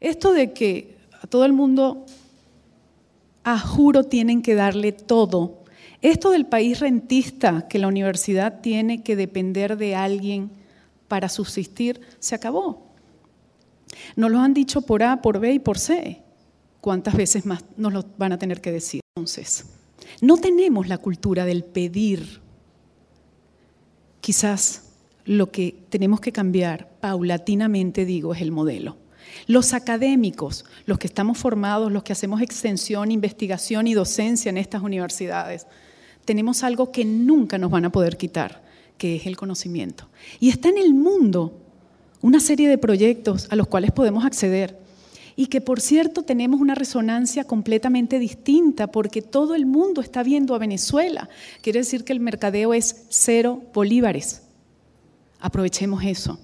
Esto de que a todo el mundo, a juro, tienen que darle todo. Esto del país rentista, que la universidad tiene que depender de alguien para subsistir, se acabó. Nos lo han dicho por A, por B y por C. ¿Cuántas veces más nos lo van a tener que decir? Entonces, no tenemos la cultura del pedir. Quizás lo que tenemos que cambiar paulatinamente, digo, es el modelo. Los académicos, los que estamos formados, los que hacemos extensión, investigación y docencia en estas universidades, tenemos algo que nunca nos van a poder quitar, que es el conocimiento. Y está en el mundo una serie de proyectos a los cuales podemos acceder y que por cierto tenemos una resonancia completamente distinta porque todo el mundo está viendo a Venezuela. Quiere decir que el mercadeo es cero bolívares. Aprovechemos eso.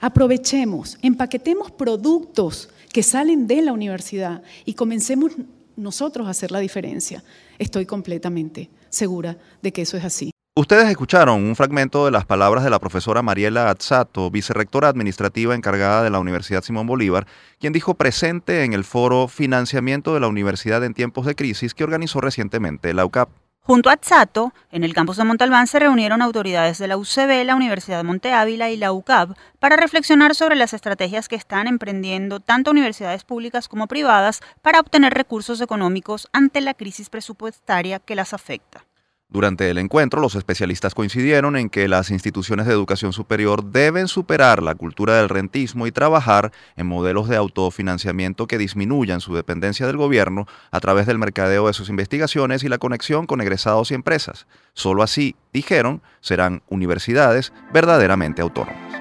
Aprovechemos, empaquetemos productos que salen de la universidad y comencemos nosotros a hacer la diferencia. Estoy completamente segura de que eso es así. Ustedes escucharon un fragmento de las palabras de la profesora Mariela Azzato, vicerrectora administrativa encargada de la Universidad Simón Bolívar, quien dijo presente en el foro Financiamiento de la Universidad en tiempos de crisis que organizó recientemente la UCAP. Junto a Atzato, en el campus de Montalbán se reunieron autoridades de la UCB, la Universidad de Monte Ávila y la UCAP para reflexionar sobre las estrategias que están emprendiendo tanto universidades públicas como privadas para obtener recursos económicos ante la crisis presupuestaria que las afecta. Durante el encuentro, los especialistas coincidieron en que las instituciones de educación superior deben superar la cultura del rentismo y trabajar en modelos de autofinanciamiento que disminuyan su dependencia del gobierno a través del mercadeo de sus investigaciones y la conexión con egresados y empresas. Solo así, dijeron, serán universidades verdaderamente autónomas.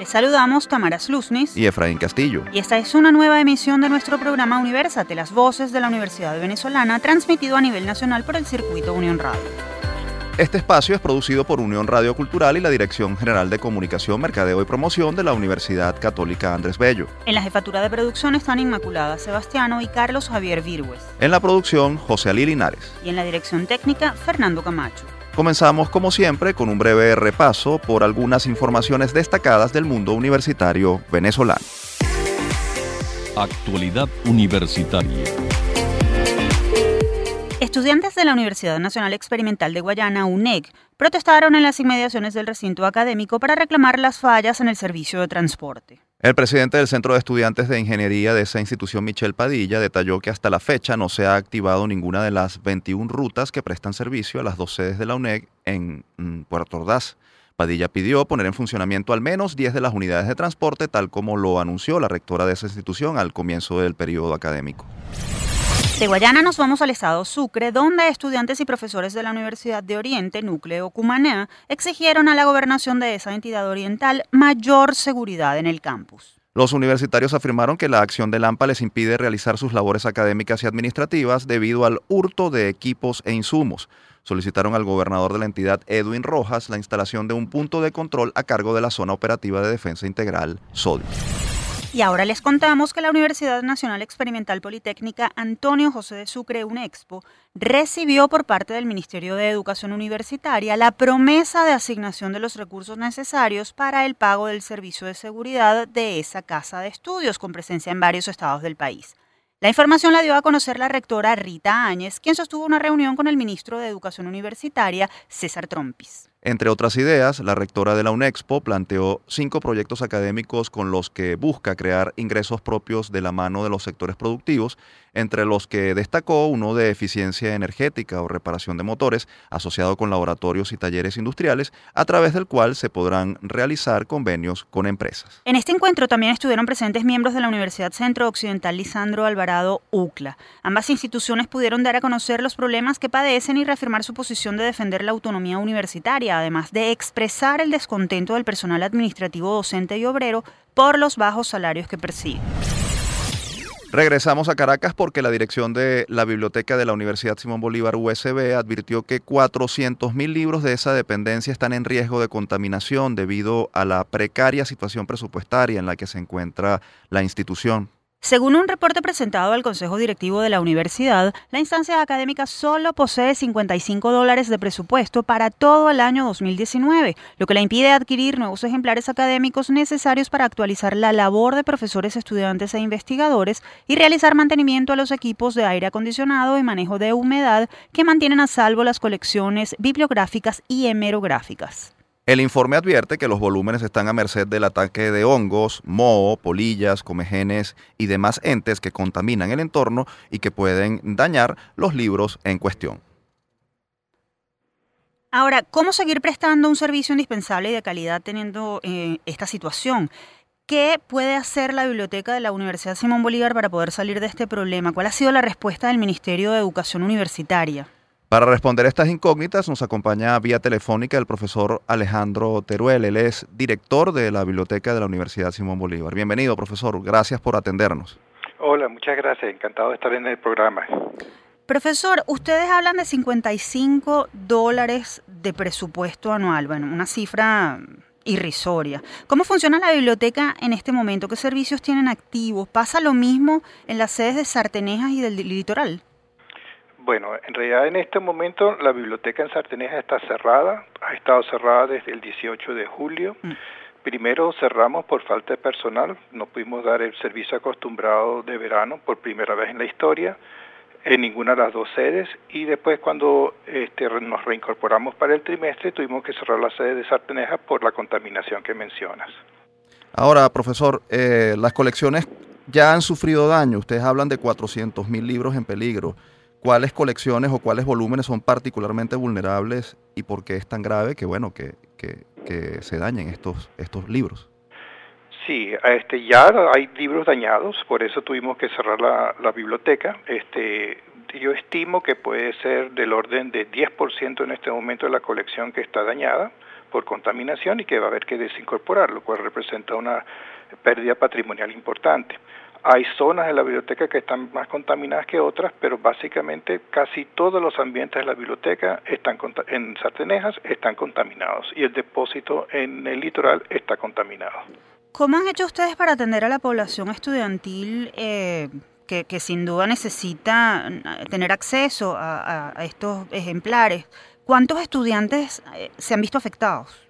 Les saludamos Tamara Slusnis y Efraín Castillo. Y esta es una nueva emisión de nuestro programa Universate, las voces de la Universidad Venezolana, transmitido a nivel nacional por el circuito Unión Radio. Este espacio es producido por Unión Radio Cultural y la Dirección General de Comunicación, Mercadeo y Promoción de la Universidad Católica Andrés Bello. En la jefatura de producción están Inmaculada Sebastiano y Carlos Javier Virgües. En la producción, José Ali Linares. Y en la dirección técnica, Fernando Camacho. Comenzamos como siempre con un breve repaso por algunas informaciones destacadas del mundo universitario venezolano. Actualidad universitaria. Estudiantes de la Universidad Nacional Experimental de Guayana, UNEG, protestaron en las inmediaciones del recinto académico para reclamar las fallas en el servicio de transporte. El presidente del Centro de Estudiantes de Ingeniería de esa institución, Michel Padilla, detalló que hasta la fecha no se ha activado ninguna de las 21 rutas que prestan servicio a las dos sedes de la UNEG en mm, Puerto Ordaz. Padilla pidió poner en funcionamiento al menos 10 de las unidades de transporte, tal como lo anunció la rectora de esa institución al comienzo del periodo académico. De Guayana nos vamos al estado Sucre, donde estudiantes y profesores de la Universidad de Oriente, Núcleo Cumaná, exigieron a la gobernación de esa entidad oriental mayor seguridad en el campus. Los universitarios afirmaron que la acción del AMPA les impide realizar sus labores académicas y administrativas debido al hurto de equipos e insumos. Solicitaron al gobernador de la entidad, Edwin Rojas, la instalación de un punto de control a cargo de la Zona Operativa de Defensa Integral, SODI. Y ahora les contamos que la Universidad Nacional Experimental Politécnica Antonio José de Sucre, UNEXPO, recibió por parte del Ministerio de Educación Universitaria la promesa de asignación de los recursos necesarios para el pago del servicio de seguridad de esa casa de estudios con presencia en varios estados del país. La información la dio a conocer la rectora Rita Áñez, quien sostuvo una reunión con el ministro de Educación Universitaria, César Trompis. Entre otras ideas, la rectora de la UNEXPO planteó cinco proyectos académicos con los que busca crear ingresos propios de la mano de los sectores productivos, entre los que destacó uno de eficiencia energética o reparación de motores, asociado con laboratorios y talleres industriales, a través del cual se podrán realizar convenios con empresas. En este encuentro también estuvieron presentes miembros de la Universidad Centro Occidental Lisandro Alvarado UCLA. Ambas instituciones pudieron dar a conocer los problemas que padecen y reafirmar su posición de defender la autonomía universitaria además de expresar el descontento del personal administrativo docente y obrero por los bajos salarios que percibe. Regresamos a Caracas porque la dirección de la Biblioteca de la Universidad Simón Bolívar USB advirtió que 400.000 libros de esa dependencia están en riesgo de contaminación debido a la precaria situación presupuestaria en la que se encuentra la institución. Según un reporte presentado al Consejo Directivo de la Universidad, la instancia académica solo posee 55 dólares de presupuesto para todo el año 2019, lo que le impide adquirir nuevos ejemplares académicos necesarios para actualizar la labor de profesores, estudiantes e investigadores y realizar mantenimiento a los equipos de aire acondicionado y manejo de humedad que mantienen a salvo las colecciones bibliográficas y hemerográficas. El informe advierte que los volúmenes están a merced del ataque de hongos, moho, polillas, comegenes y demás entes que contaminan el entorno y que pueden dañar los libros en cuestión. Ahora, ¿cómo seguir prestando un servicio indispensable y de calidad teniendo eh, esta situación? ¿Qué puede hacer la biblioteca de la Universidad Simón Bolívar para poder salir de este problema? ¿Cuál ha sido la respuesta del Ministerio de Educación Universitaria? Para responder estas incógnitas nos acompaña vía telefónica el profesor Alejandro Teruel. Él es director de la Biblioteca de la Universidad Simón Bolívar. Bienvenido, profesor. Gracias por atendernos. Hola, muchas gracias. Encantado de estar en el programa. Profesor, ustedes hablan de 55 dólares de presupuesto anual. Bueno, una cifra irrisoria. ¿Cómo funciona la biblioteca en este momento? ¿Qué servicios tienen activos? ¿Pasa lo mismo en las sedes de Sartenejas y del litoral? Bueno, en realidad en este momento la biblioteca en Sarteneja está cerrada, ha estado cerrada desde el 18 de julio. Mm. Primero cerramos por falta de personal, no pudimos dar el servicio acostumbrado de verano por primera vez en la historia en ninguna de las dos sedes y después cuando este, nos reincorporamos para el trimestre tuvimos que cerrar la sede de Sarteneja por la contaminación que mencionas. Ahora, profesor, eh, las colecciones ya han sufrido daño. Ustedes hablan de 400 mil libros en peligro cuáles colecciones o cuáles volúmenes son particularmente vulnerables y por qué es tan grave que bueno que, que, se dañen estos, estos libros. Sí, este, ya hay libros dañados, por eso tuvimos que cerrar la, biblioteca. Este, yo estimo que puede ser del orden de 10% en este momento de la colección que está dañada por contaminación y que va a haber que desincorporar, lo cual representa una pérdida patrimonial importante. Hay zonas de la biblioteca que están más contaminadas que otras, pero básicamente casi todos los ambientes de la biblioteca están en Sartenejas están contaminados y el depósito en el litoral está contaminado. ¿Cómo han hecho ustedes para atender a la población estudiantil eh, que, sin duda necesita eh, tener acceso a, estos ejemplares? ¿Cuántos estudiantes eh, se han visto afectados?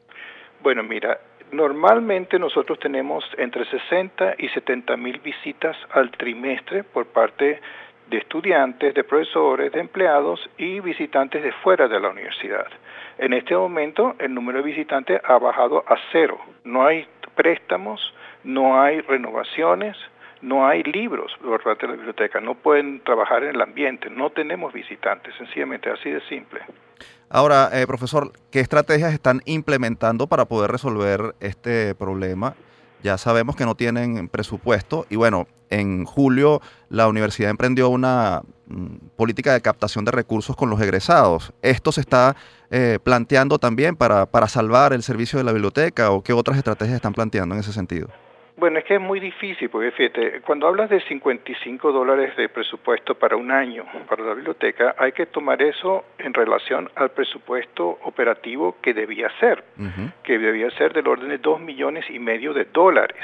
Bueno, mira, Normalmente nosotros tenemos entre 60 y 70 mil visitas al trimestre por parte de estudiantes, de profesores, de empleados y visitantes de fuera de la universidad. En este momento el número de visitantes ha bajado a cero. No hay préstamos, no hay renovaciones, no hay libros por parte de la biblioteca, no pueden trabajar en el ambiente, no tenemos visitantes, sencillamente así de simple. Ahora, eh, profesor, ¿qué estrategias están implementando para poder resolver este problema? Ya sabemos que no tienen presupuesto y bueno, en julio la universidad emprendió una mm, política de captación de recursos con los egresados. ¿Esto se está eh, planteando también para, para salvar el servicio de la biblioteca o qué otras estrategias están planteando en ese sentido? Bueno, es que es muy difícil, porque fíjate, cuando hablas de 55 dólares de presupuesto para un año para la biblioteca, hay que tomar eso en relación al presupuesto operativo que debía ser, que debía ser del orden de 2 millones y medio de dólares.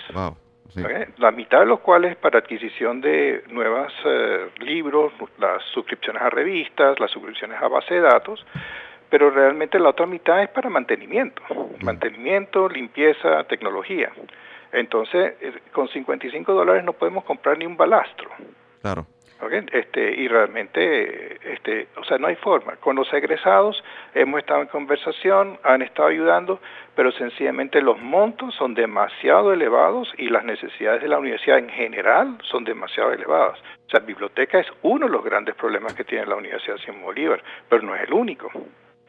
La mitad de los cuales para adquisición de nuevos eh, libros, las suscripciones a revistas, las suscripciones a base de datos, pero realmente la otra mitad es para mantenimiento, mantenimiento, limpieza, tecnología. Entonces, eh, con 55 dólares no podemos comprar ni un balastro. Claro. Este, y realmente, este, o sea, no hay forma. Con los egresados hemos estado en conversación, han estado ayudando, pero sencillamente los montos son demasiado elevados y las necesidades de la universidad en general son demasiado elevadas. O sea, biblioteca es uno de los grandes problemas que tiene la Universidad Simón Bolívar, pero no es el único.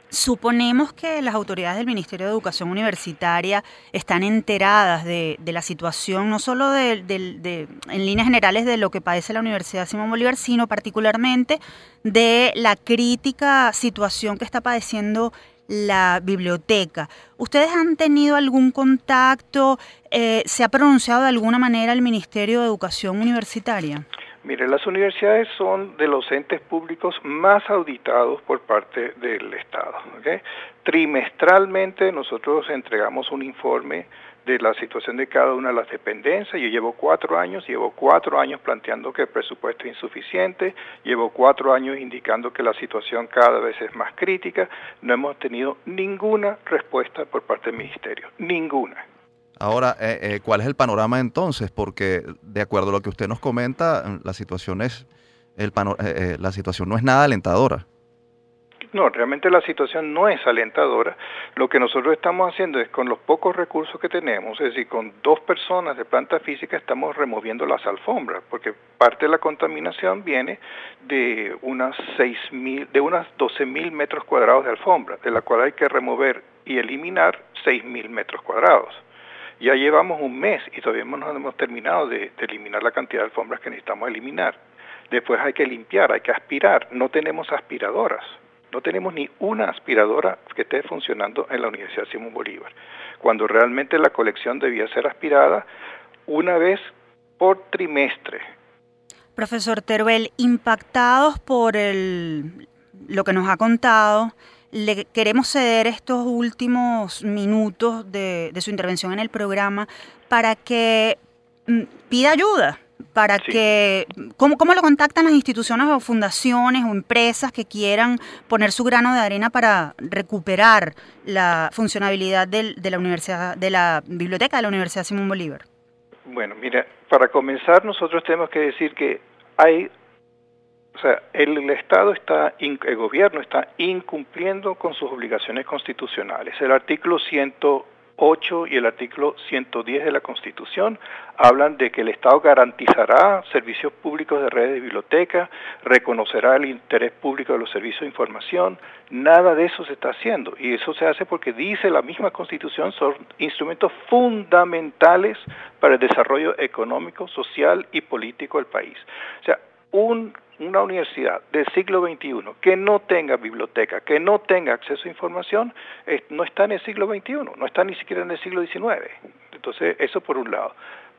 Suponemos que las autoridades del Ministerio de Educación Universitaria están enteradas de, la situación, no solo de, en líneas generales de lo que padece la Universidad Simón Bolívar, sino particularmente de la crítica situación que está padeciendo la biblioteca. ¿Ustedes han tenido algún contacto? Eh, ¿Se ha pronunciado de alguna manera el Ministerio de Educación Universitaria? Mire, las universidades son de los entes públicos más auditados por parte del Estado. Trimestralmente nosotros entregamos un informe de la situación de cada una de las dependencias. Yo llevo cuatro años, llevo cuatro años planteando que el presupuesto es insuficiente, llevo cuatro años indicando que la situación cada vez es más crítica. No hemos tenido ninguna respuesta por parte del Ministerio, ninguna. Ahora, eh, eh, ¿cuál es el panorama entonces? Porque de acuerdo a lo que usted nos comenta, la situación es el eh, la situación no es nada alentadora. No, realmente la situación no es alentadora. Lo que nosotros estamos haciendo es con los pocos recursos que tenemos, es decir, con dos personas de planta física estamos removiendo las alfombras, porque parte de la contaminación viene de unas seis mil, de unas 12 mil metros cuadrados de alfombra, de la cual hay que remover y eliminar seis mil metros cuadrados. Ya llevamos un mes y todavía no hemos terminado de eliminar la cantidad de alfombras que necesitamos eliminar. Después hay que limpiar, hay que aspirar. No tenemos aspiradoras. No tenemos ni una aspiradora que esté funcionando en la Universidad Simón Bolívar, cuando realmente la colección debía ser aspirada una vez por trimestre. Profesor Teruel, impactados por el, lo que nos ha contado, le queremos ceder estos últimos minutos de, de su intervención en el programa para que mm, pida ayuda para que, ¿cómo, ¿cómo lo contactan las instituciones o fundaciones o empresas que quieran poner su grano de arena para recuperar la funcionabilidad de la universidad, de la biblioteca de la Universidad Simón Bolívar? Bueno, mira, para comenzar nosotros tenemos que decir que hay, o sea, el, Estado está, el gobierno está incumpliendo con sus obligaciones constitucionales. El artículo 100 8 y el artículo 110 de la Constitución hablan de que el Estado garantizará servicios públicos de redes de biblioteca, reconocerá el interés público de los servicios de información. Nada de eso se está haciendo y eso se hace porque dice la misma Constitución son instrumentos fundamentales para el desarrollo económico, social y político del país. O sea, un una universidad del siglo XXI que no tenga biblioteca, que no tenga acceso a información, no está en el siglo XXI, no está ni siquiera en el siglo XIX. Entonces, eso por un lado.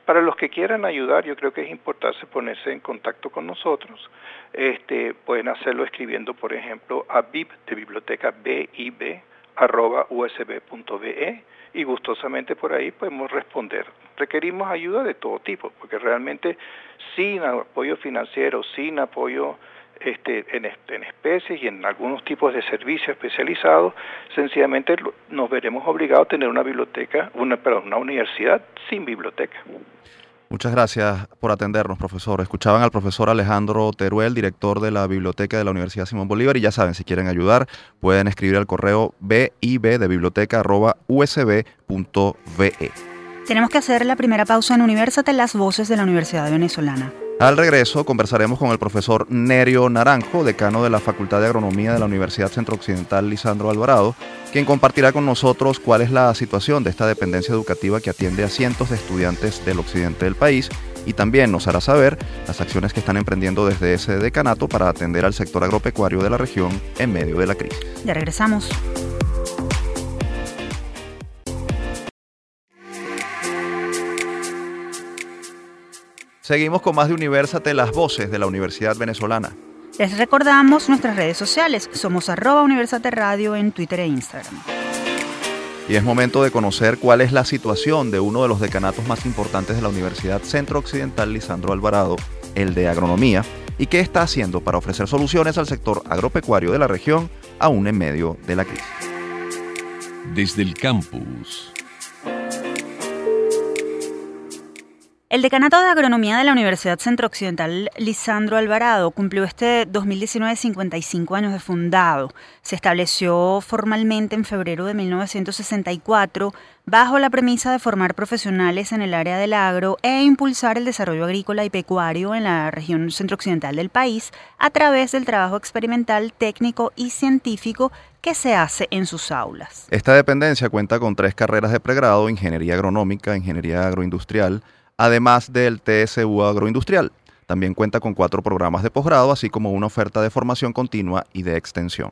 Para los que quieran ayudar, yo creo que es importante ponerse en contacto con nosotros. Este, pueden hacerlo escribiendo, por ejemplo, a bib de biblioteca bib arroba usb.be y gustosamente por ahí podemos responder. Requerimos ayuda de todo tipo, porque realmente sin apoyo financiero, sin apoyo este, en, en especies y en algunos tipos de servicios especializados, sencillamente nos veremos obligados a tener una biblioteca, una, perdón, una universidad sin biblioteca. Muchas gracias por atendernos, profesor. Escuchaban al profesor Alejandro Teruel, director de la Biblioteca de la Universidad Simón Bolívar, y ya saben, si quieren ayudar, pueden escribir al correo bib de biblioteca.usb.be. Tenemos que hacer la primera pausa en Universate, las voces de la Universidad Venezolana. Al regreso conversaremos con el profesor Nerio Naranjo, decano de la Facultad de Agronomía de la Universidad Centro Occidental Lisandro Alvarado, quien compartirá con nosotros cuál es la situación de esta dependencia educativa que atiende a cientos de estudiantes del occidente del país y también nos hará saber las acciones que están emprendiendo desde ese decanato para atender al sector agropecuario de la región en medio de la crisis. Ya regresamos. Seguimos con más de Universate, las voces de la Universidad Venezolana. Les recordamos nuestras redes sociales. Somos arroba Universate Radio en Twitter e Instagram. Y es momento de conocer cuál es la situación de uno de los decanatos más importantes de la Universidad Centro Occidental Lisandro Alvarado, el de Agronomía, y qué está haciendo para ofrecer soluciones al sector agropecuario de la región, aún en medio de la crisis. Desde el campus. El Decanato de Agronomía de la Universidad Centro Occidental Lisandro Alvarado cumplió este 2019 55 años de fundado. Se estableció formalmente en febrero de 1964 bajo la premisa de formar profesionales en el área del agro e impulsar el desarrollo agrícola y pecuario en la región centro-occidental del país a través del trabajo experimental, técnico y científico que se hace en sus aulas. Esta dependencia cuenta con tres carreras de pregrado, ingeniería agronómica, ingeniería agroindustrial, además del TSU agroindustrial. También cuenta con cuatro programas de posgrado, así como una oferta de formación continua y de extensión.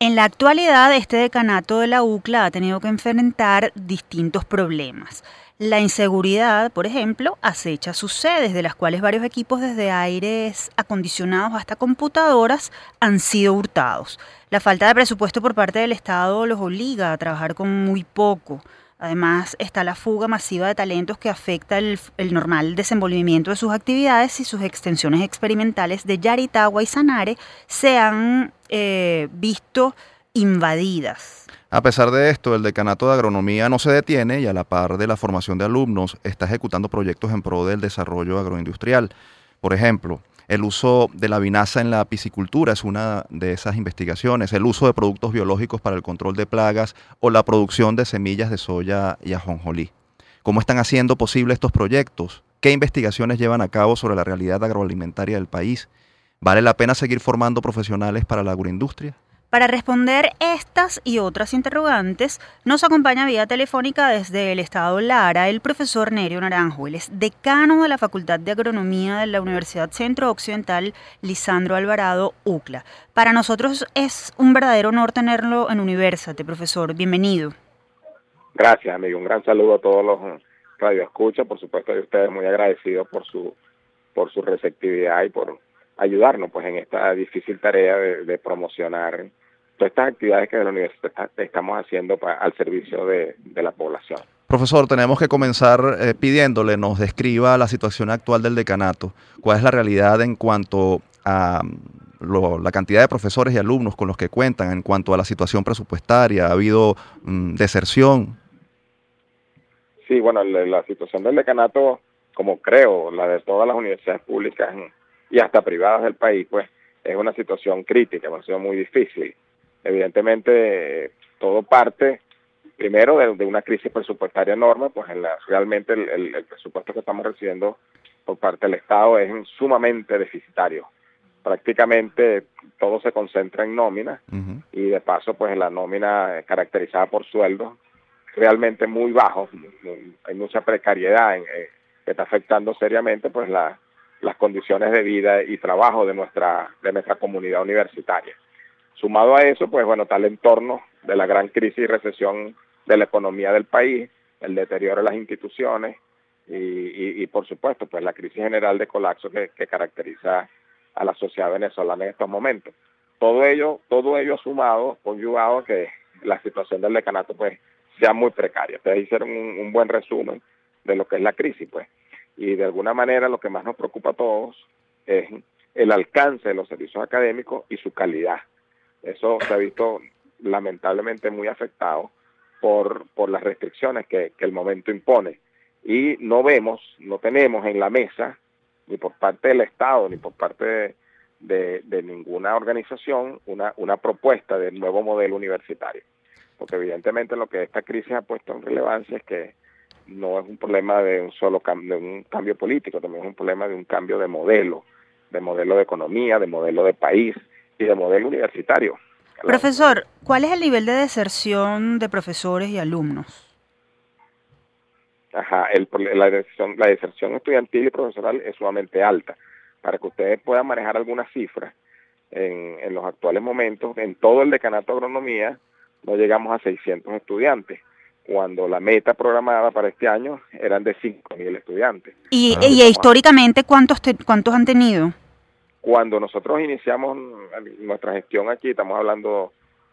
En la actualidad, este decanato de la UCLA ha tenido que enfrentar distintos problemas. La inseguridad, por ejemplo, acecha sus sedes, de las cuales varios equipos desde aires acondicionados hasta computadoras han sido hurtados. La falta de presupuesto por parte del Estado los obliga a trabajar con muy poco. Además, está la fuga masiva de talentos que afecta el, normal desenvolvimiento de sus actividades y sus extensiones experimentales de Yaritagua y Sanare se han eh, visto invadidas. A pesar de esto, el decanato de agronomía no se detiene y a la par de la formación de alumnos está ejecutando proyectos en pro del desarrollo agroindustrial. Por ejemplo, el uso de la vinaza en la piscicultura es una de esas investigaciones, el uso de productos biológicos para el control de plagas o la producción de semillas de soya y ajonjolí. ¿Cómo están haciendo posible estos proyectos? ¿Qué investigaciones llevan a cabo sobre la realidad agroalimentaria del país? ¿Vale la pena seguir formando profesionales para la agroindustria? Para responder estas y otras interrogantes, nos acompaña vía telefónica desde el estado Lara el profesor Nerio Naranjo. Él es decano de la Facultad de Agronomía de la Universidad Centro Occidental Lisandro Alvarado, UCLA. Para nosotros es un verdadero honor tenerlo en Universate, profesor. Bienvenido. Gracias, amigo. Un gran saludo a todos los radioescuchas. Por supuesto, de ustedes muy agradecidos por su, por su receptividad y por ayudarnos pues en esta difícil tarea de, promocionar todas estas actividades que de la universidad estamos haciendo al servicio de, la población. Profesor, tenemos que comenzar eh, pidiéndole nos describa la situación actual del decanato. ¿Cuál es la realidad en cuanto a mm, la cantidad de profesores y alumnos con los que cuentan, en cuanto a la situación presupuestaria? ¿Ha habido mm, deserción? Sí, bueno, la, la, situación del decanato, como creo, la de todas las universidades públicas y hasta privadas del país, pues es una situación crítica, ha sido muy difícil. Evidentemente, todo parte primero de, una crisis presupuestaria enorme, pues en la, realmente el, presupuesto que estamos recibiendo por parte del Estado es sumamente deficitario. Prácticamente todo se concentra en nómina y de paso pues la nómina caracterizada por sueldos realmente muy bajos, hay mucha precariedad eh, que está afectando seriamente pues la, las condiciones de vida y trabajo de nuestra, de nuestra comunidad universitaria. Sumado a eso, pues bueno, tal entorno de la gran crisis y recesión de la economía del país, el deterioro de las instituciones y, y, por supuesto, pues la crisis general de colapso que, caracteriza a la sociedad venezolana en estos momentos. Todo ello, todo ello sumado, conjugado que la situación del decanato pues sea muy precaria. Ustedes hicieron un, un buen resumen de lo que es la crisis, pues y de alguna manera lo que más nos preocupa a todos es el alcance de los servicios académicos y su calidad. Eso se ha visto lamentablemente muy afectado por, por las restricciones que, el momento impone. Y no vemos, no tenemos en la mesa, ni por parte del Estado, ni por parte de, de, ninguna organización, una, una propuesta del nuevo modelo universitario. Porque evidentemente lo que esta crisis ha puesto en relevancia es que no es un problema de un solo cambio, de un cambio político, también es un problema de un cambio de modelo, de modelo de economía, de modelo de país y de modelo universitario. Profesor, ¿cuál es el nivel de deserción de profesores y alumnos? Ajá, el, la, deserción, la deserción estudiantil y profesoral es sumamente alta. Para que ustedes puedan manejar algunas cifras, en, en los actuales momentos, en todo el decanato de agronomía, no llegamos a 600 estudiantes cuando la meta programada para este año eran de 5.000 estudiantes. ¿Y, y históricamente cuántos, cuántos han tenido? Cuando nosotros iniciamos nuestra gestión aquí, estamos hablando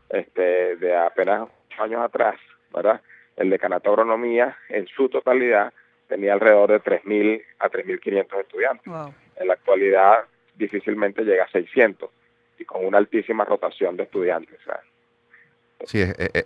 este, de apenas años atrás, ¿verdad? El decanato de agronomía en su totalidad tenía alrededor de 3.000 a 3.500 estudiantes. En la actualidad difícilmente llega a 600 y con una altísima rotación de estudiantes. Sí,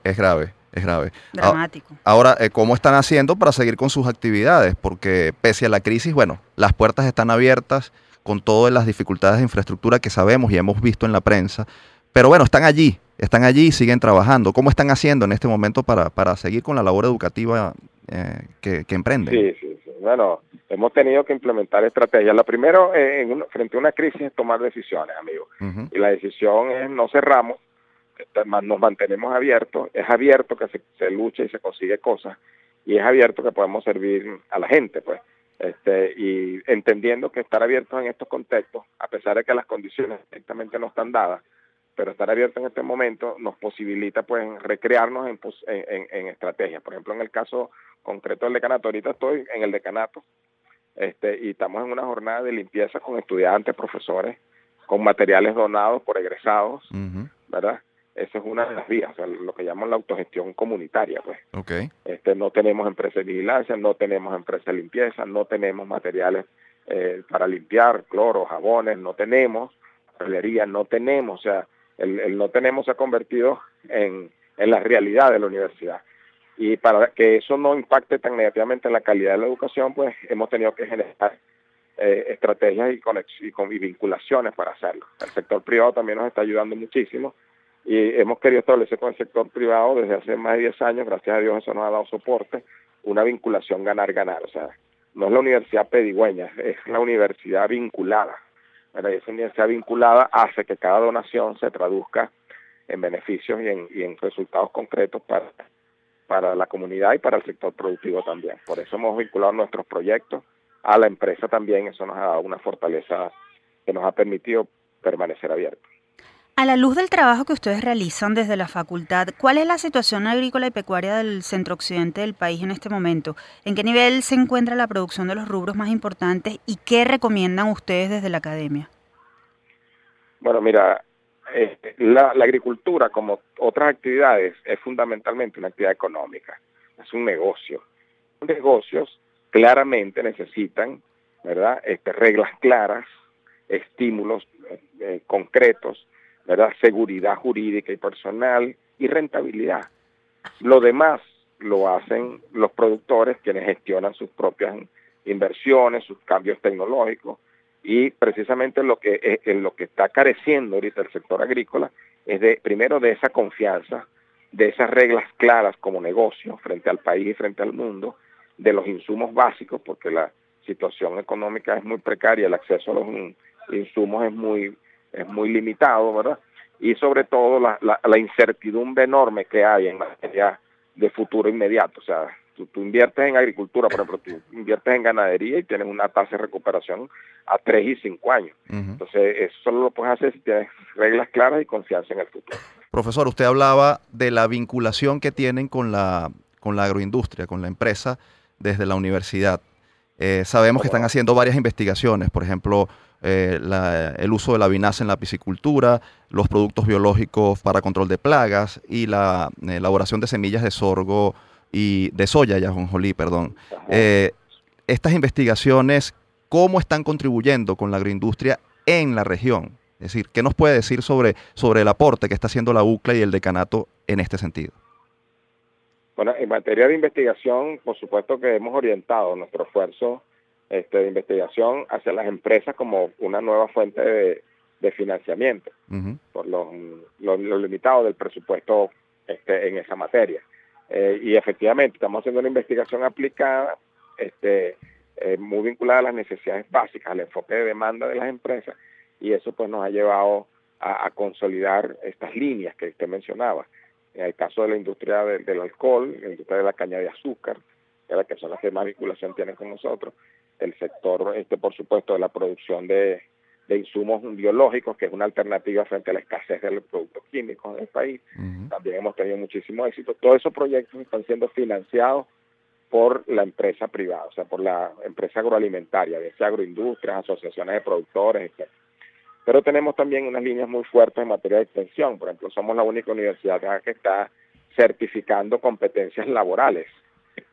es grave es grave. Dramático. Ahora, eh, ¿cómo están haciendo para seguir con sus actividades? Porque pese a la crisis, bueno, las puertas están abiertas con todas las dificultades de infraestructura que sabemos y hemos visto en la prensa, pero bueno, están allí, están allí y siguen trabajando. ¿Cómo están haciendo en este momento para, para seguir con la labor educativa eh, que, que, emprenden? Sí, sí, sí. Bueno, hemos tenido que implementar estrategias. Lo primero, eh, en frente a una crisis, es tomar decisiones, amigo. Y la decisión es no cerramos, nos mantenemos abiertos, es abierto que se, lucha y se consigue cosas, y es abierto que podemos servir a la gente, pues. Este, y entendiendo que estar abiertos en estos contextos, a pesar de que las condiciones directamente no están dadas, pero estar abiertos en este momento nos posibilita pues recrearnos en, en, en, estrategias. Por ejemplo, en el caso concreto del decanato, ahorita estoy en el decanato este, y estamos en una jornada de limpieza con estudiantes, profesores, con materiales donados por egresados, ¿verdad? Esa es una de las vías, lo que llaman la autogestión comunitaria. Pues. Okay. Este, no tenemos empresas de vigilancia, no tenemos empresas de limpieza, no tenemos materiales eh, para limpiar, cloro, jabones, no tenemos, papelería, no tenemos, o sea, el, no tenemos se ha convertido en, en la realidad de la universidad. Y para que eso no impacte tan negativamente en la calidad de la educación, pues hemos tenido que generar eh, estrategias y, y, con, y vinculaciones para hacerlo. El sector privado también nos está ayudando muchísimo y hemos querido establecer con el sector privado desde hace más de 10 años, gracias a Dios eso nos ha dado soporte, una vinculación ganar-ganar. O sea, no es la universidad pedigüeña, es la universidad vinculada. Y esa universidad vinculada hace que cada donación se traduzca en beneficios y en, y en resultados concretos para, para la comunidad y para el sector productivo también. Por eso hemos vinculado nuestros proyectos a la empresa también, eso nos ha dado una fortaleza que nos ha permitido permanecer abiertos. A la luz del trabajo que ustedes realizan desde la facultad, ¿cuál es la situación agrícola y pecuaria del centro occidente del país en este momento? ¿En qué nivel se encuentra la producción de los rubros más importantes y qué recomiendan ustedes desde la academia? Bueno, mira, eh, la, agricultura, como otras actividades, es fundamentalmente una actividad económica, es un negocio. Los negocios claramente necesitan, ¿verdad?, este, reglas claras, estímulos eh, concretos ¿verdad? Seguridad jurídica y personal y rentabilidad. Lo demás lo hacen los productores quienes gestionan sus propias inversiones, sus cambios tecnológicos y precisamente lo que en lo que está careciendo ahorita el sector agrícola es de primero de esa confianza, de esas reglas claras como negocio frente al país y frente al mundo, de los insumos básicos porque la situación económica es muy precaria, el acceso a los insumos es muy es muy limitado, ¿verdad? Y sobre todo la, la, incertidumbre enorme que hay en materia de futuro inmediato. O sea, tú, inviertes en agricultura, por ejemplo, tú inviertes en ganadería y tienes una tasa de recuperación a 3 y 5 años. Entonces, eso solo lo puedes hacer si tienes reglas claras y confianza en el futuro. Profesor, usted hablaba de la vinculación que tienen con la, con la agroindustria, con la empresa, desde la universidad. Eh, sabemos que están haciendo varias investigaciones, por ejemplo, eh, el uso de la vinaza en la piscicultura, los productos biológicos para control de plagas y la elaboración de semillas de sorgo y de soya, ya jonjolí, perdón. Eh, estas investigaciones, ¿cómo están contribuyendo con la agroindustria en la región? Es decir, ¿qué nos puede decir sobre, sobre el aporte que está haciendo la UCLA y el decanato en este sentido? Bueno, en materia de investigación, por supuesto que hemos orientado nuestro esfuerzo este, de investigación hacia las empresas como una nueva fuente de, financiamiento, por lo, limitado del presupuesto este, en esa materia. Eh, y efectivamente, estamos haciendo una investigación aplicada, este, eh, muy vinculada a las necesidades básicas, al enfoque de demanda de las empresas, y eso pues nos ha llevado a, consolidar estas líneas que usted mencionaba. En el caso de la industria del alcohol, la industria de la caña de azúcar, que son las que más vinculación tienen con nosotros, el sector, este por supuesto, de la producción de, insumos biológicos, que es una alternativa frente a la escasez de los productos químicos en el país. También hemos tenido muchísimo éxito. Todos esos proyectos están siendo financiados por la empresa privada, o sea, por la empresa agroalimentaria, de agroindustrias, asociaciones de productores, etc. Pero tenemos también unas líneas muy fuertes en materia de extensión. Por ejemplo, somos la única universidad que está certificando competencias laborales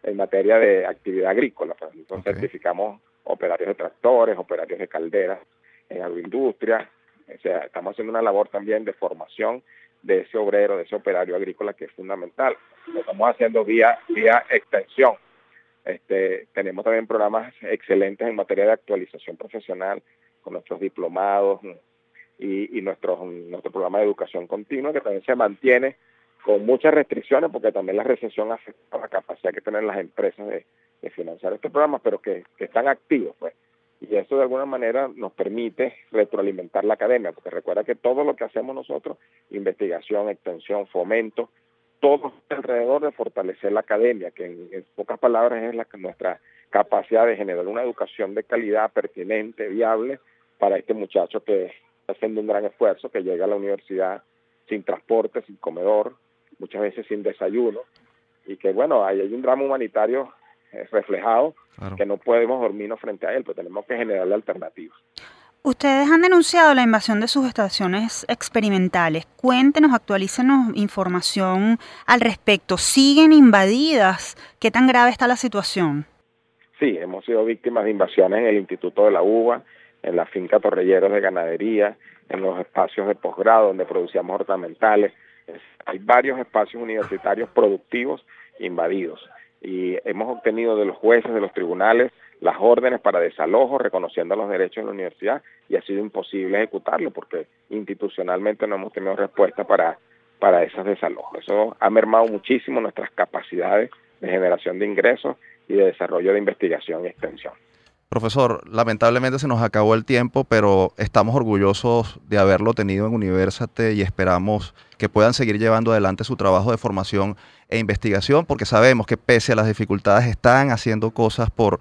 en materia de actividad agrícola. Pues, entonces certificamos operarios de tractores, operarios de calderas en agroindustria. O sea, estamos haciendo una labor también de formación de ese obrero, de ese operario agrícola que es fundamental. Lo estamos haciendo vía, vía extensión. Este, tenemos también programas excelentes en materia de actualización profesional con nuestros diplomados y, y nuestro, nuestro programa de educación continua que también se mantiene con muchas restricciones, porque también la recesión afecta la capacidad que tienen las empresas de, financiar estos programas, pero que, están activos, pues. Y eso de alguna manera nos permite retroalimentar la academia, porque recuerda que todo lo que hacemos nosotros, investigación, extensión, fomento, todo alrededor de fortalecer la academia, que en, pocas palabras es la, nuestra capacidad de generar una educación de calidad pertinente, viable, para este muchacho que está haciendo un gran esfuerzo, que llega a la universidad sin transporte, sin comedor, muchas veces sin desayuno, y que bueno, hay, hay un drama humanitario eh, reflejado que no podemos dormirnos frente a él, pero tenemos que generarle alternativas. Ustedes han denunciado la invasión de sus estaciones experimentales. Cuéntenos, actualícenos información al respecto. ¿Siguen invadidas? ¿Qué tan grave está la situación? Sí, hemos sido víctimas de invasiones en el Instituto de la Uva, en la finca Torrelleros de Ganadería, en los espacios de posgrado donde producíamos ornamentales. Hay varios espacios universitarios productivos invadidos y hemos obtenido de los jueces, de los tribunales, las órdenes para desalojo, reconociendo los derechos de la universidad, y ha sido imposible ejecutarlo porque institucionalmente no hemos tenido respuesta para, para esos desalojos. Eso ha mermado muchísimo nuestras capacidades de generación de ingresos y de desarrollo de investigación y extensión. Profesor, lamentablemente se nos acabó el tiempo, pero estamos orgullosos de haberlo tenido en Universate y esperamos que puedan seguir llevando adelante su trabajo de formación e investigación, porque sabemos que pese a las dificultades están haciendo cosas por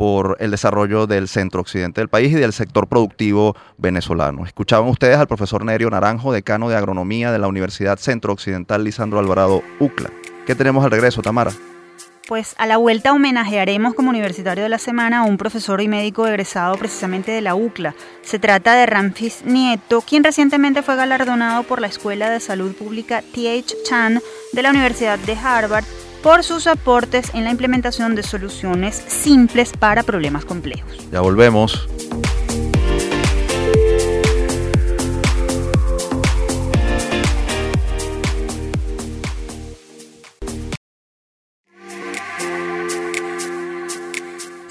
por el desarrollo del centro occidente del país y del sector productivo venezolano. Escuchaban ustedes al profesor Nerio Naranjo, decano de Agronomía de la Universidad Centro Occidental Lisandro Alvarado UCLA. ¿Qué tenemos al regreso, Tamara? Pues a la vuelta homenajearemos como universitario de la semana a un profesor y médico egresado precisamente de la UCLA. Se trata de Ramfis Nieto, quien recientemente fue galardonado por la Escuela de Salud Pública T.H. Chan de la Universidad de Harvard por sus aportes en la implementación de soluciones simples para problemas complejos. Ya volvemos.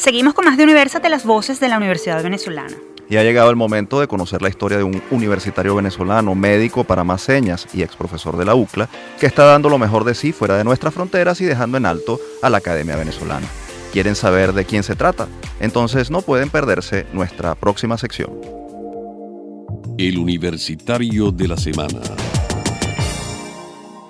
Seguimos con más de de las voces de la Universidad Venezolana y ha llegado el momento de conocer la historia de un universitario venezolano, médico para más señas y ex profesor de la UCLA, que está dando lo mejor de sí fuera de nuestras fronteras y dejando en alto a la Academia Venezolana. ¿Quieren saber de quién se trata? Entonces no pueden perderse nuestra próxima sección. El Universitario de la Semana.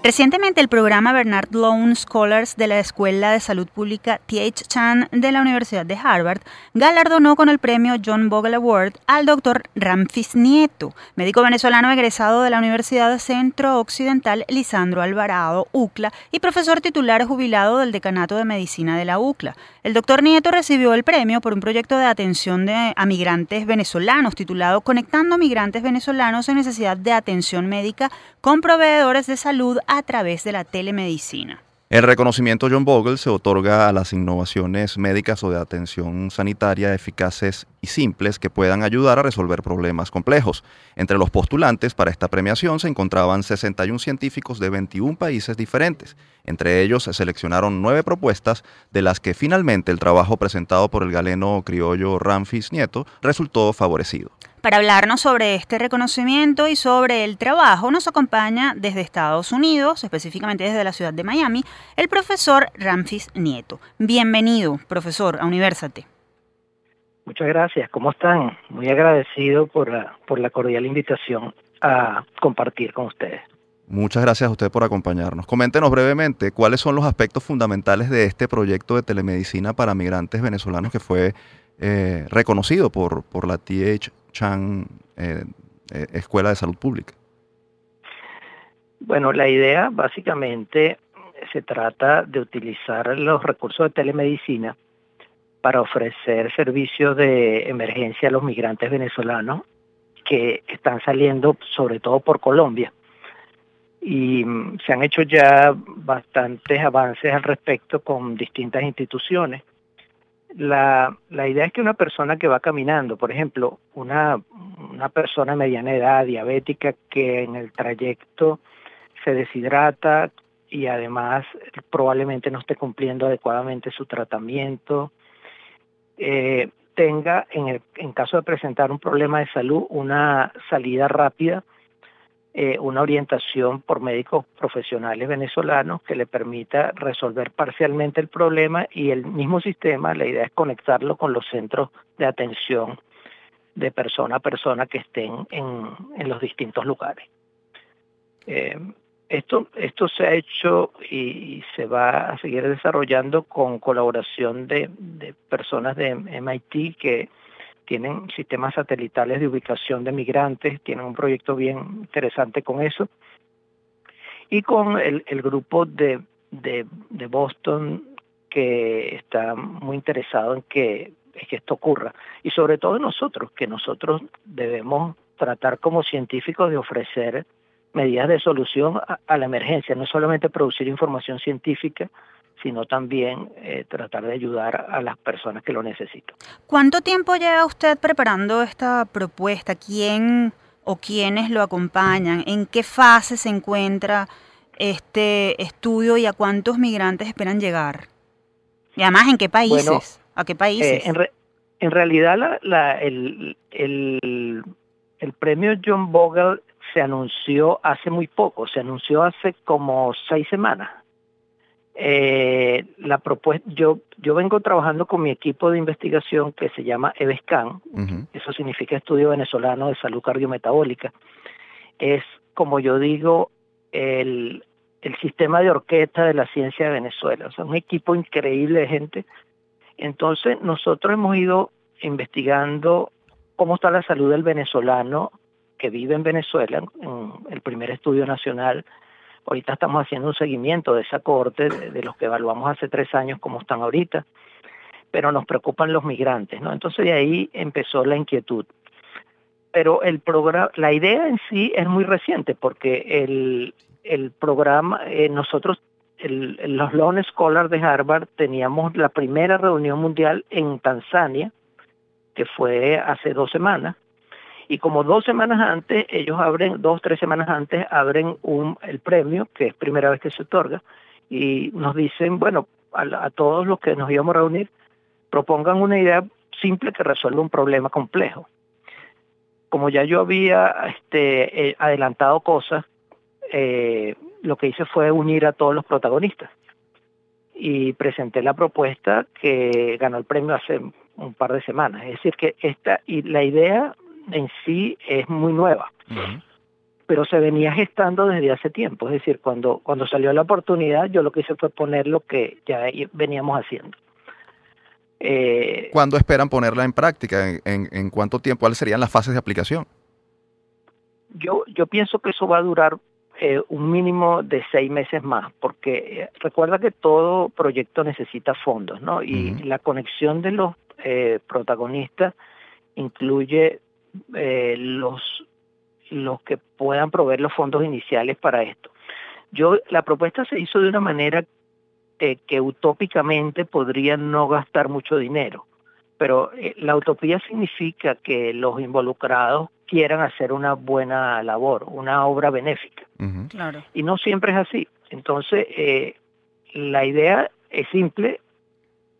Recientemente el programa Bernard Loan Scholars de la Escuela de Salud Pública T.H. Chan de la Universidad de Harvard galardonó con el premio John Bogle Award al doctor Ramfis Nieto, médico venezolano egresado de la Universidad Centro Occidental Lisandro Alvarado, UCLA, y profesor titular jubilado del Decanato de Medicina de la UCLA. El doctor Nieto recibió el premio por un proyecto de atención de, a migrantes venezolanos titulado Conectando migrantes venezolanos en necesidad de atención médica con proveedores de salud a través de la telemedicina. El reconocimiento John Bogle se otorga a las innovaciones médicas o de atención sanitaria eficaces y simples que puedan ayudar a resolver problemas complejos. Entre los postulantes para esta premiación se encontraban 61 científicos de 21 países diferentes. Entre ellos se seleccionaron nueve propuestas, de las que finalmente el trabajo presentado por el galeno criollo Ramfis Nieto resultó favorecido. Para hablarnos sobre este reconocimiento y sobre el trabajo, nos acompaña desde Estados Unidos, específicamente desde la ciudad de Miami, el profesor Ramfis Nieto. Bienvenido, profesor, a Universate. Muchas gracias. ¿Cómo están? Muy agradecido por la, por la cordial invitación a compartir con ustedes. Muchas gracias a usted por acompañarnos. Coméntenos brevemente cuáles son los aspectos fundamentales de este proyecto de telemedicina para migrantes venezolanos que fue eh, reconocido por, por la TH Chan eh, eh, Escuela de Salud Pública? Bueno, la idea básicamente se trata de utilizar los recursos de telemedicina para ofrecer servicios de emergencia a los migrantes venezolanos que están saliendo sobre todo por Colombia. Y mm, se han hecho ya bastantes avances al respecto con distintas instituciones la, la idea es que una persona que va caminando, por ejemplo, una, una persona mediana edad, diabética, que en el trayecto se deshidrata y además probablemente no esté cumpliendo adecuadamente su tratamiento, eh, tenga, en, el, en caso de presentar un problema de salud, una salida rápida eh, una orientación por médicos profesionales venezolanos que le permita resolver parcialmente el problema y el mismo sistema, la idea es conectarlo con los centros de atención de persona a persona que estén en, en los distintos lugares. Eh, esto, esto se ha hecho y, se va a seguir desarrollando con colaboración de, de personas de MIT que tienen sistemas satelitales de ubicación de migrantes, tienen un proyecto bien interesante con eso. Y con el, grupo de, de, Boston que está muy interesado en que esto ocurra. Y sobre todo nosotros, que nosotros debemos tratar como científicos de ofrecer medidas de solución a, la emergencia, no solamente producir información científica, sino también eh, tratar de ayudar a las personas que lo necesitan. ¿Cuánto tiempo lleva usted preparando esta propuesta? ¿Quién o quiénes lo acompañan? ¿En qué fase se encuentra este estudio y a cuántos migrantes esperan llegar? Y además, ¿en qué países? ¿A qué países? Eh, en, realidad, el, el, el premio John Bogle se anunció hace muy poco, se anunció hace como seis semanas. Eh, la propuesta, yo, yo vengo trabajando con mi equipo de investigación que se llama EVESCAN, eso significa Estudio Venezolano de Salud Cardiometabólica. Es, como yo digo, el, el sistema de orquesta de la ciencia de Venezuela. O sea, un equipo increíble de gente. Entonces, nosotros hemos ido investigando cómo está la salud del venezolano que vive en Venezuela, en el primer estudio nacional. Ahorita estamos haciendo un seguimiento de esa corte, de, los que evaluamos hace tres años, cómo están ahorita, pero nos preocupan los migrantes, ¿no? Entonces de ahí empezó la inquietud. Pero el programa, la idea en sí es muy reciente, porque el, el programa, eh, nosotros, los Lone Scholars de Harvard, teníamos la primera reunión mundial en Tanzania, que fue hace dos semanas, y como dos semanas antes, ellos abren, dos, tres semanas antes, abren el premio, que es primera vez que se otorga, y nos dicen, bueno, a, todos los que nos íbamos a reunir, propongan una idea simple que resuelva un problema complejo. Como ya yo había este, eh, adelantado cosas, eh, lo que hice fue unir a todos los protagonistas y presenté la propuesta que ganó el premio hace un par de semanas. Es decir, que esta y la idea en sí es muy nueva, pero se venía gestando desde hace tiempo. Es decir, cuando, cuando salió la oportunidad, yo lo que hice fue poner lo que ya veníamos haciendo. Eh, ¿Cuándo esperan ponerla en práctica? ¿En, en, cuánto tiempo? ¿Cuáles serían las fases de aplicación? Yo, yo pienso que eso va a durar eh, un mínimo de seis meses más, porque eh, recuerda que todo proyecto necesita fondos, ¿no? Y la conexión de los eh, protagonistas incluye eh, los, los que puedan proveer los fondos iniciales para esto. Yo, la propuesta se hizo de una manera eh, que utópicamente podría no gastar mucho dinero, pero eh, la utopía significa que los involucrados quieran hacer una buena labor, una obra benéfica. claro. Y no siempre es así. Entonces, la idea es simple,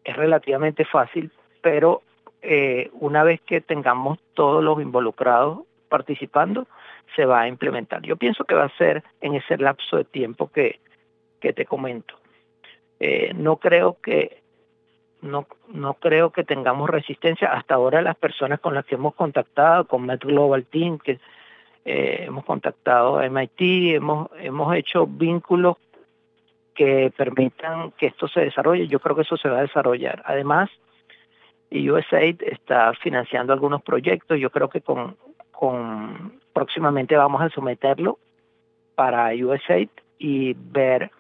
es relativamente fácil, pero eh, una vez que tengamos todos los involucrados participando, se va a implementar. Yo pienso que va a ser en ese lapso de tiempo que, que te comento. Eh, no creo que no, no creo que tengamos resistencia. Hasta ahora las personas con las que hemos contactado, con Met Global Team, que eh, hemos contactado a MIT, hemos, hemos hecho vínculos que permitan que esto se desarrolle. Yo creo que eso se va a desarrollar. Además, y USAID está financiando algunos proyectos. Yo creo que con, con próximamente vamos a someterlo para USAID y ver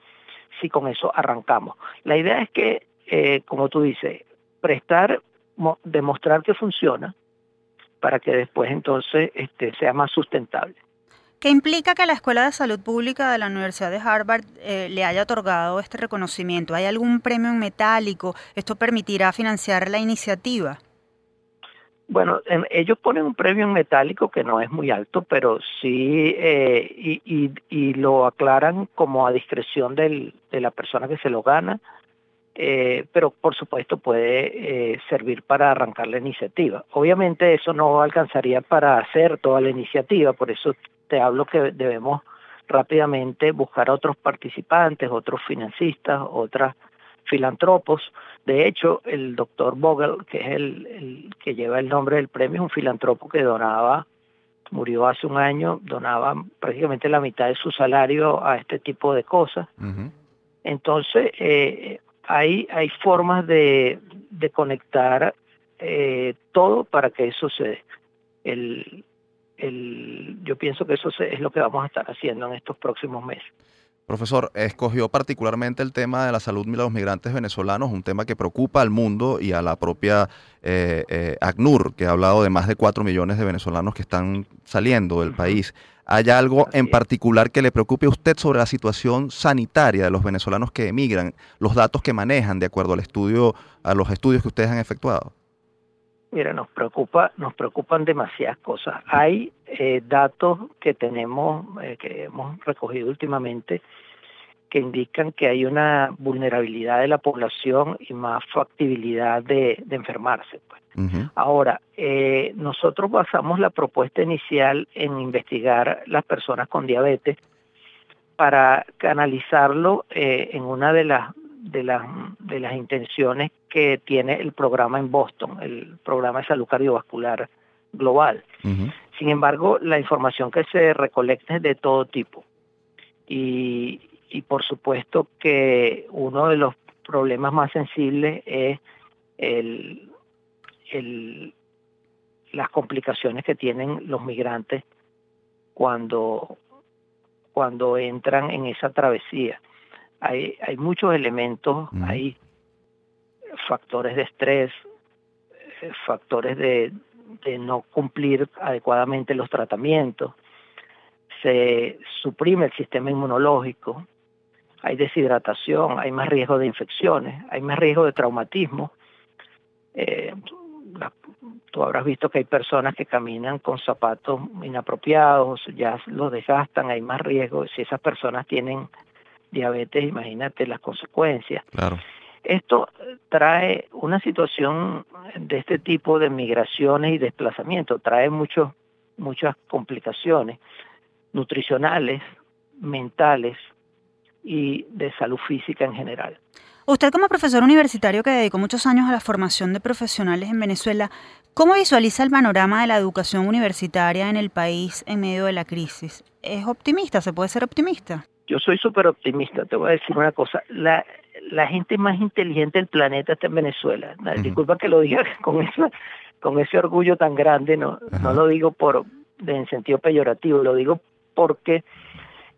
si con eso arrancamos. La idea es que, eh, como tú dices, prestar, demostrar que funciona para que después entonces este, sea más sustentable. ¿Qué implica que la Escuela de Salud Pública de la Universidad de Harvard eh, le haya otorgado este reconocimiento? ¿Hay algún premio en metálico? ¿Esto permitirá financiar la iniciativa? Bueno, ellos ponen un premio en metálico que no es muy alto, pero sí, eh, y, y, lo aclaran como a discreción de la persona que se lo gana, eh, pero por supuesto puede servir para arrancar la iniciativa. Obviamente eso no alcanzaría para hacer toda la iniciativa, por eso te hablo que debemos rápidamente buscar a otros participantes, otros financistas, otras filantropos. De hecho, el doctor Vogel, que es el, que lleva el nombre del premio, es un filantropo que donaba, murió hace un año, donaba prácticamente la mitad de su salario a este tipo de cosas. Entonces, eh, hay, hay formas de, de conectar eh, todo para que eso se dé. El, el, yo pienso que eso es lo que vamos a estar haciendo en estos próximos meses. Profesor, escogió particularmente el tema de la salud de los migrantes venezolanos, un tema que preocupa al mundo y a la propia eh, eh, ACNUR, que ha hablado de más de 4 millones de venezolanos que están saliendo del país. ¿Hay algo en particular que le preocupe a usted sobre la situación sanitaria de los venezolanos que emigran, los datos que manejan de acuerdo al estudio, a los estudios que ustedes han efectuado? Mira, nos preocupa, nos preocupan demasiadas cosas. Hay eh, datos que tenemos, eh, que hemos recogido últimamente, que indican que hay una vulnerabilidad de la población y más factibilidad de, enfermarse. Pues. Ahora, eh, nosotros basamos la propuesta inicial en investigar las personas con diabetes para canalizarlo en una de las de, las de las intenciones que tiene el programa en Boston, el programa de salud cardiovascular global. Sin embargo, la información que se recolecta es de todo tipo. Y, y por supuesto que uno de los problemas más sensibles es el, el, las complicaciones que tienen los migrantes cuando, cuando entran en esa travesía hay, hay muchos elementos, hay factores de estrés, eh, factores de, no cumplir adecuadamente los tratamientos, se suprime el sistema inmunológico, hay deshidratación, hay más riesgo de infecciones, hay más riesgo de traumatismo. Eh, tú habrás visto que hay personas que caminan con zapatos inapropiados, ya los desgastan, hay más riesgo. Si esas personas tienen diabetes, imagínate las consecuencias. Esto trae una situación de este tipo de migraciones y desplazamiento, trae muchos, muchas complicaciones nutricionales, mentales y de salud física en general. Usted como profesor universitario que dedicó muchos años a la formación de profesionales en Venezuela, ¿cómo visualiza el panorama de la educación universitaria en el país en medio de la crisis? ¿Es optimista? ¿Se puede ser optimista? Yo soy súper optimista, te voy a decir una cosa, la, la gente más inteligente del planeta está en Venezuela. Disculpa que lo diga con eso, con ese orgullo tan grande, no, no lo digo por en sentido peyorativo, lo digo porque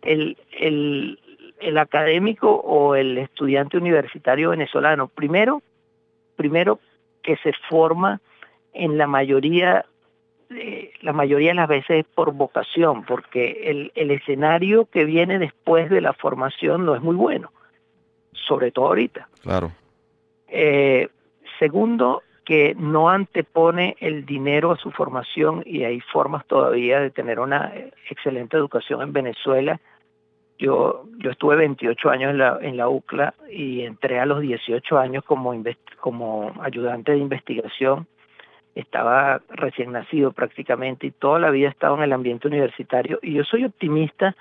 el, el, el académico o el estudiante universitario venezolano, primero, primero que se forma en la mayoría la mayoría de las veces es por vocación, porque el, el escenario que viene después de la formación no es muy bueno, sobre todo ahorita. Claro. Eh, segundo, que no antepone el dinero a su formación y hay formas todavía de tener una excelente educación en Venezuela. Yo, yo estuve 28 años en la, en la UCLA y entré a los 18 años como, como ayudante de investigación estaba recién nacido prácticamente y toda la vida he estado en el ambiente universitario y yo soy optimista,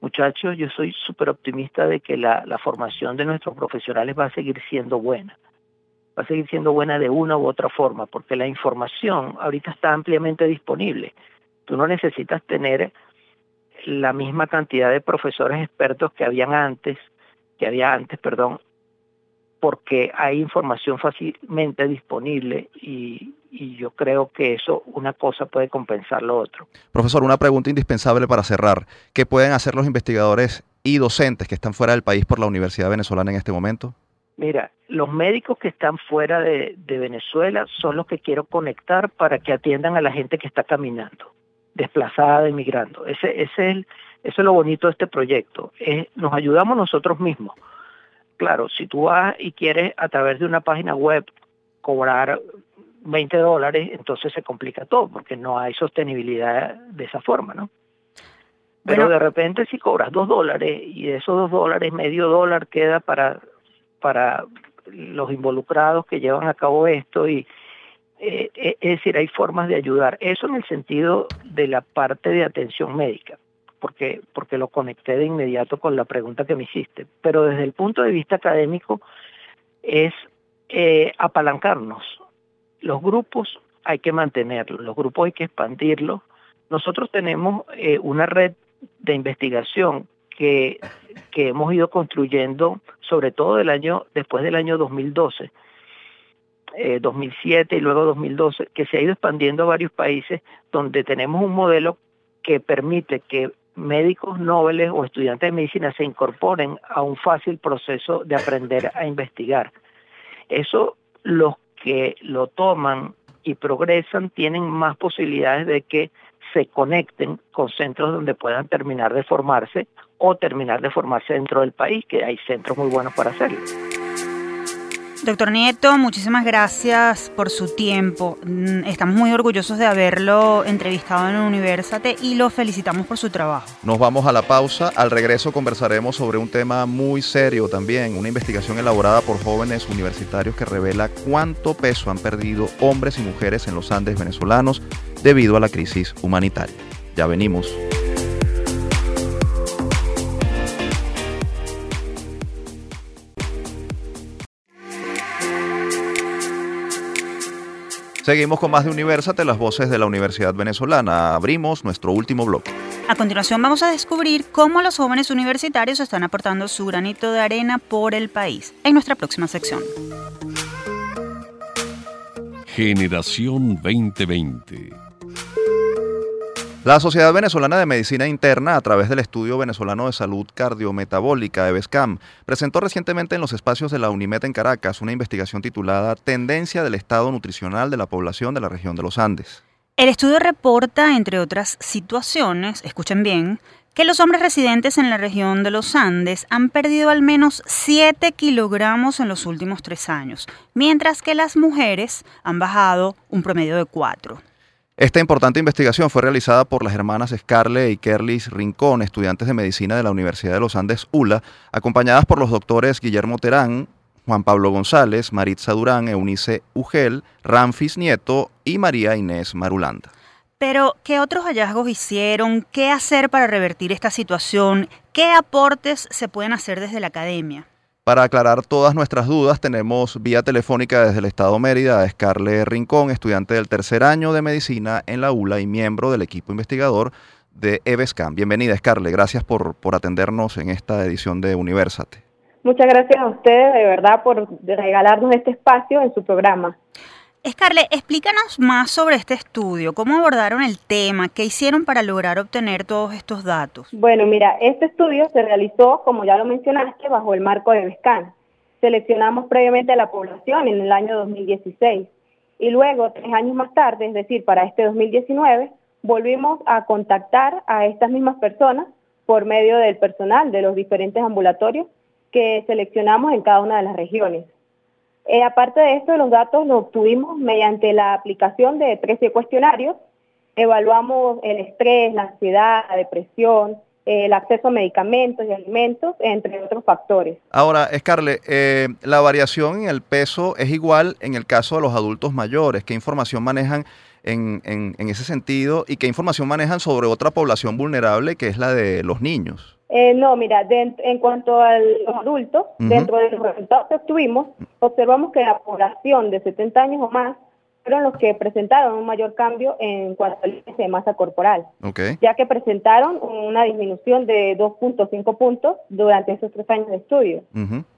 muchachos, yo soy súper optimista de que la, la formación de nuestros profesionales va a seguir siendo buena, va a seguir siendo buena de una u otra forma, porque la información ahorita está ampliamente disponible. Tú no necesitas tener la misma cantidad de profesores expertos que habían antes, que había antes, perdón, porque hay información fácilmente disponible y, yo creo que eso, una cosa puede compensar lo otro. Profesor, una pregunta indispensable para cerrar. ¿Qué pueden hacer los investigadores y docentes que están fuera del país por la Universidad Venezolana en este momento? Mira, los médicos que están fuera de, Venezuela son los que quiero conectar para que atiendan a la gente que está caminando, desplazada, emigrando. Ese, ese es eso es lo bonito de este proyecto. nos ayudamos nosotros mismos Claro, si tú vas y quieres a través de una página web cobrar 20 dólares, entonces se complica todo porque no hay sostenibilidad de esa forma, ¿no? Pero de repente si cobras dos dólares y de esos dos dólares medio dólar queda para, para los involucrados que llevan a cabo esto y eh, es decir, hay formas de ayudar. Eso en el sentido de la parte de atención médica porque, porque lo conecté de inmediato con la pregunta que me hiciste. Pero desde el punto de vista académico es eh, apalancarnos. Los grupos hay que mantenerlos, los grupos hay que expandirlos. Nosotros tenemos eh, una red de investigación que, que hemos ido construyendo, sobre todo del año, después del año 2012, 2007 eh, y luego 2012, que se ha ido expandiendo a varios países donde tenemos un modelo que permite que médicos nobles o estudiantes de medicina se incorporen a un fácil proceso de aprender a investigar. Eso los que lo toman y progresan tienen más posibilidades de que se conecten con centros donde puedan terminar de formarse o terminar de formarse dentro del país, que hay centros muy buenos para hacerlo. Doctor Nieto, muchísimas gracias por su tiempo. Mm, estamos muy orgullosos de haberlo entrevistado en Universate y lo felicitamos por su trabajo. Nos vamos a la pausa. Al regreso conversaremos sobre un tema muy serio también, una investigación elaborada por jóvenes universitarios que revela cuánto peso han perdido hombres y mujeres en los Andes venezolanos debido a la crisis humanitaria. Ya venimos. Seguimos con más de Universate, las voces de la Universidad Venezolana. Abrimos nuestro último bloque. A continuación vamos a descubrir cómo los jóvenes universitarios están aportando su granito de arena por el país en nuestra próxima sección. Generación 2020 la Sociedad Venezolana de Medicina Interna, a través del Estudio Venezolano de Salud Cardiometabólica, EVESCAM, presentó recientemente en los espacios de la UNIMED en Caracas una investigación titulada Tendencia del estado nutricional de la población de la región de los Andes. El estudio reporta, entre otras situaciones, escuchen bien, que los hombres residentes en la región de los Andes han perdido al menos 7 kilogramos en los últimos tres años, mientras que las mujeres han bajado un promedio de 4. Esta importante investigación fue realizada por las hermanas Scarlett y Kerlis Rincón, estudiantes de medicina de la Universidad de los Andes ULA, acompañadas por los doctores Guillermo Terán, Juan Pablo González, Maritza Durán, Eunice Ugel, Ramfis Nieto y María Inés Marulanda. Pero, ¿qué otros hallazgos hicieron? ¿Qué hacer para revertir esta situación? ¿Qué aportes se pueden hacer desde la academia? Para aclarar todas nuestras dudas, tenemos vía telefónica desde el Estado Mérida a Scarlett Rincón, estudiante del tercer año de medicina en la ULA y miembro del equipo investigador de EVESCAM. Bienvenida, Scarlett. Gracias por, por atendernos en esta edición de Universate. Muchas gracias a ustedes, de verdad, por regalarnos este espacio en su programa. Scarlett, explícanos más sobre este estudio, cómo abordaron el tema, qué hicieron para lograr obtener todos estos datos. Bueno, mira, este estudio se realizó, como ya lo mencionaste, bajo el marco de BESCAN. Seleccionamos previamente a la población en el año 2016 y luego, tres años más tarde, es decir, para este 2019, volvimos a contactar a estas mismas personas por medio del personal de los diferentes ambulatorios que seleccionamos en cada una de las regiones. Eh, aparte de esto, los datos los obtuvimos mediante la aplicación de 13 cuestionarios. Evaluamos el estrés, la ansiedad, la depresión, el acceso a medicamentos y alimentos, entre otros factores. Ahora, Scarlett, eh, la variación en el peso es igual en el caso de los adultos mayores. ¿Qué información manejan en, en ese sentido y qué información manejan sobre otra población vulnerable que es la de los niños? Eh, no, mira, en cuanto a los adultos, dentro de los resultados que obtuvimos, observamos que la población de 70 años o más fueron los que presentaron un mayor cambio en cuanto al índice de masa corporal, ya que presentaron una disminución de 2.5 puntos durante esos tres años de estudio.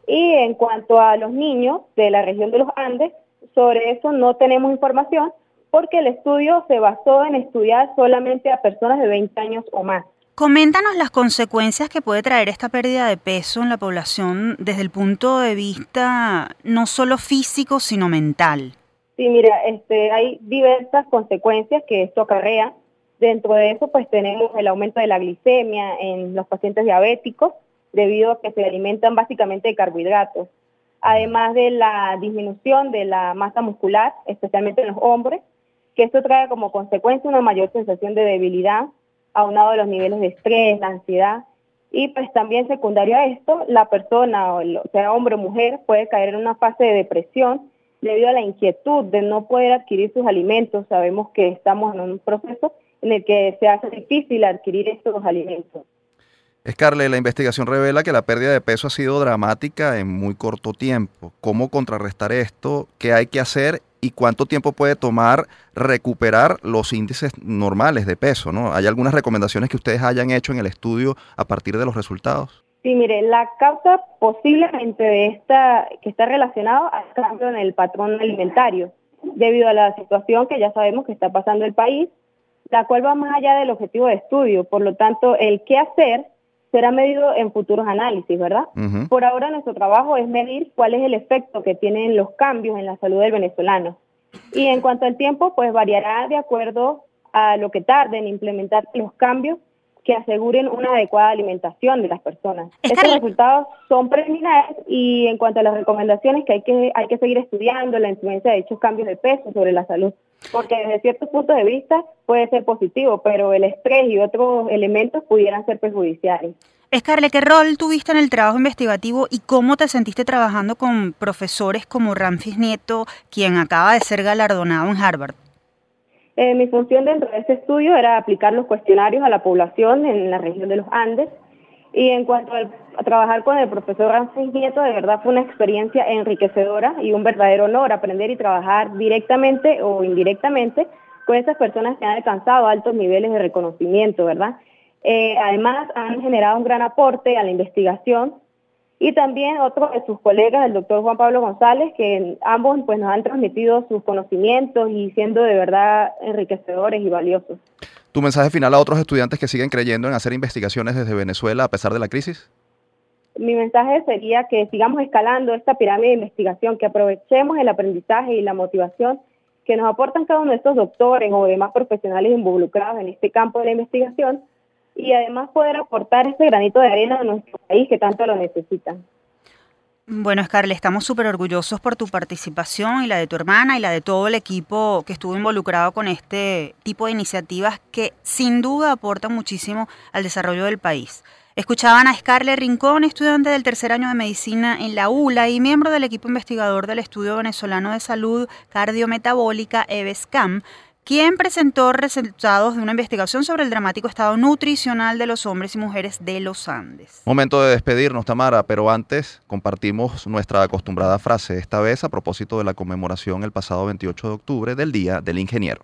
Y en cuanto a los niños de la región de los Andes, sobre eso no tenemos información porque el estudio se basó en estudiar solamente a personas de 20 años o más. Coméntanos las consecuencias que puede traer esta pérdida de peso en la población desde el punto de vista no solo físico, sino mental. Sí, mira, este, hay diversas consecuencias que esto acarrea. Dentro de eso, pues tenemos el aumento de la glicemia en los pacientes diabéticos, debido a que se alimentan básicamente de carbohidratos. Además de la disminución de la masa muscular, especialmente en los hombres, que esto trae como consecuencia una mayor sensación de debilidad, aunado a los niveles de estrés, la ansiedad. Y pues también secundario a esto, la persona, o sea hombre o mujer, puede caer en una fase de depresión debido a la inquietud de no poder adquirir sus alimentos. Sabemos que estamos en un proceso en el que se hace difícil adquirir estos alimentos. Scarlett, la investigación revela que la pérdida de peso ha sido dramática en muy corto tiempo. ¿Cómo contrarrestar esto? ¿Qué hay que hacer? ¿Y cuánto tiempo puede tomar recuperar los índices normales de peso? ¿no? ¿Hay algunas recomendaciones que ustedes hayan hecho en el estudio a partir de los resultados? Sí, mire, la causa posiblemente de esta, que está relacionado al cambio en el patrón alimentario, debido a la situación que ya sabemos que está pasando el país, la cual va más allá del objetivo de estudio. Por lo tanto, el qué hacer será medido en futuros análisis, ¿verdad? Por ahora nuestro trabajo es medir cuál es el efecto que tienen los cambios en la salud del venezolano. Y en cuanto al tiempo, pues variará de acuerdo a lo que tarde en implementar los cambios que aseguren una adecuada alimentación de las personas. Estos resultados son preliminares y en cuanto a las recomendaciones que hay que hay que seguir estudiando la influencia de dichos cambios de peso sobre la salud, porque desde ciertos puntos de vista puede ser positivo, pero el estrés y otros elementos pudieran ser perjudiciales. Escarle, ¿qué rol tuviste en el trabajo investigativo y cómo te sentiste trabajando con profesores como Ramfis Nieto, quien acaba de ser galardonado en Harvard? Eh, mi función dentro de este estudio era aplicar los cuestionarios a la población en la región de los Andes. Y en cuanto a trabajar con el profesor Ramsey Nieto, de verdad fue una experiencia enriquecedora y un verdadero honor aprender y trabajar directamente o indirectamente con esas personas que han alcanzado altos niveles de reconocimiento, ¿verdad? Eh, además, han generado un gran aporte a la investigación y también otro de sus colegas, el doctor Juan Pablo González, que ambos pues, nos han transmitido sus conocimientos y siendo de verdad enriquecedores y valiosos. ¿Tu mensaje final a otros estudiantes que siguen creyendo en hacer investigaciones desde Venezuela a pesar de la crisis? Mi mensaje sería que sigamos escalando esta pirámide de investigación, que aprovechemos el aprendizaje y la motivación que nos aportan cada uno de estos doctores o demás profesionales involucrados en este campo de la investigación y además poder aportar ese granito de arena a nuestro país que tanto lo necesitan. Bueno, Scarlett, estamos súper orgullosos por tu participación y la de tu hermana y la de todo el equipo que estuvo involucrado con este tipo de iniciativas que sin duda aportan muchísimo al desarrollo del país. Escuchaban a Scarlett Rincón, estudiante del tercer año de medicina en la ULA y miembro del equipo investigador del Estudio Venezolano de Salud Cardiometabólica EVESCAM, quien presentó resultados de una investigación sobre el dramático estado nutricional de los hombres y mujeres de los Andes. Momento de despedirnos, Tamara, pero antes compartimos nuestra acostumbrada frase, esta vez a propósito de la conmemoración el pasado 28 de octubre del Día del Ingeniero.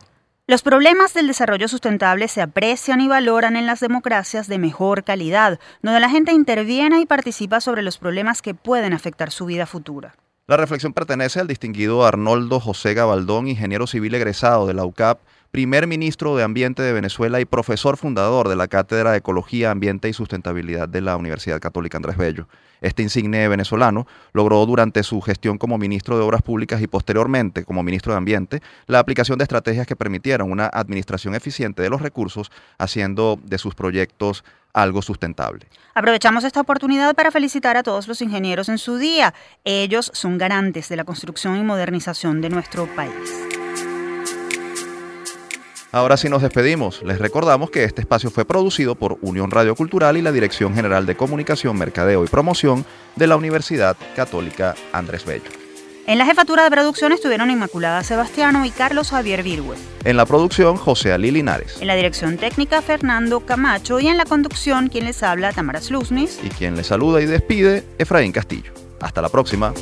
Los problemas del desarrollo sustentable se aprecian y valoran en las democracias de mejor calidad, donde la gente interviene y participa sobre los problemas que pueden afectar su vida futura. La reflexión pertenece al distinguido Arnoldo José Gabaldón, ingeniero civil egresado de la UCAP, primer ministro de Ambiente de Venezuela y profesor fundador de la Cátedra de Ecología, Ambiente y Sustentabilidad de la Universidad Católica Andrés Bello. Este insigne venezolano logró durante su gestión como ministro de Obras Públicas y posteriormente como ministro de Ambiente la aplicación de estrategias que permitieran una administración eficiente de los recursos, haciendo de sus proyectos algo sustentable. Aprovechamos esta oportunidad para felicitar a todos los ingenieros en su día. Ellos son garantes de la construcción y modernización de nuestro país. Ahora sí nos despedimos. Les recordamos que este espacio fue producido por Unión Radio Cultural y la Dirección General de Comunicación, Mercadeo y Promoción de la Universidad Católica Andrés Bello. En la jefatura de producción estuvieron Inmaculada Sebastiano y Carlos Javier Virgüe. En la producción, José Ali Linares. En la dirección técnica, Fernando Camacho. Y en la conducción, quien les habla, Tamara Sluznis. Y quien les saluda y despide, Efraín Castillo. Hasta la próxima.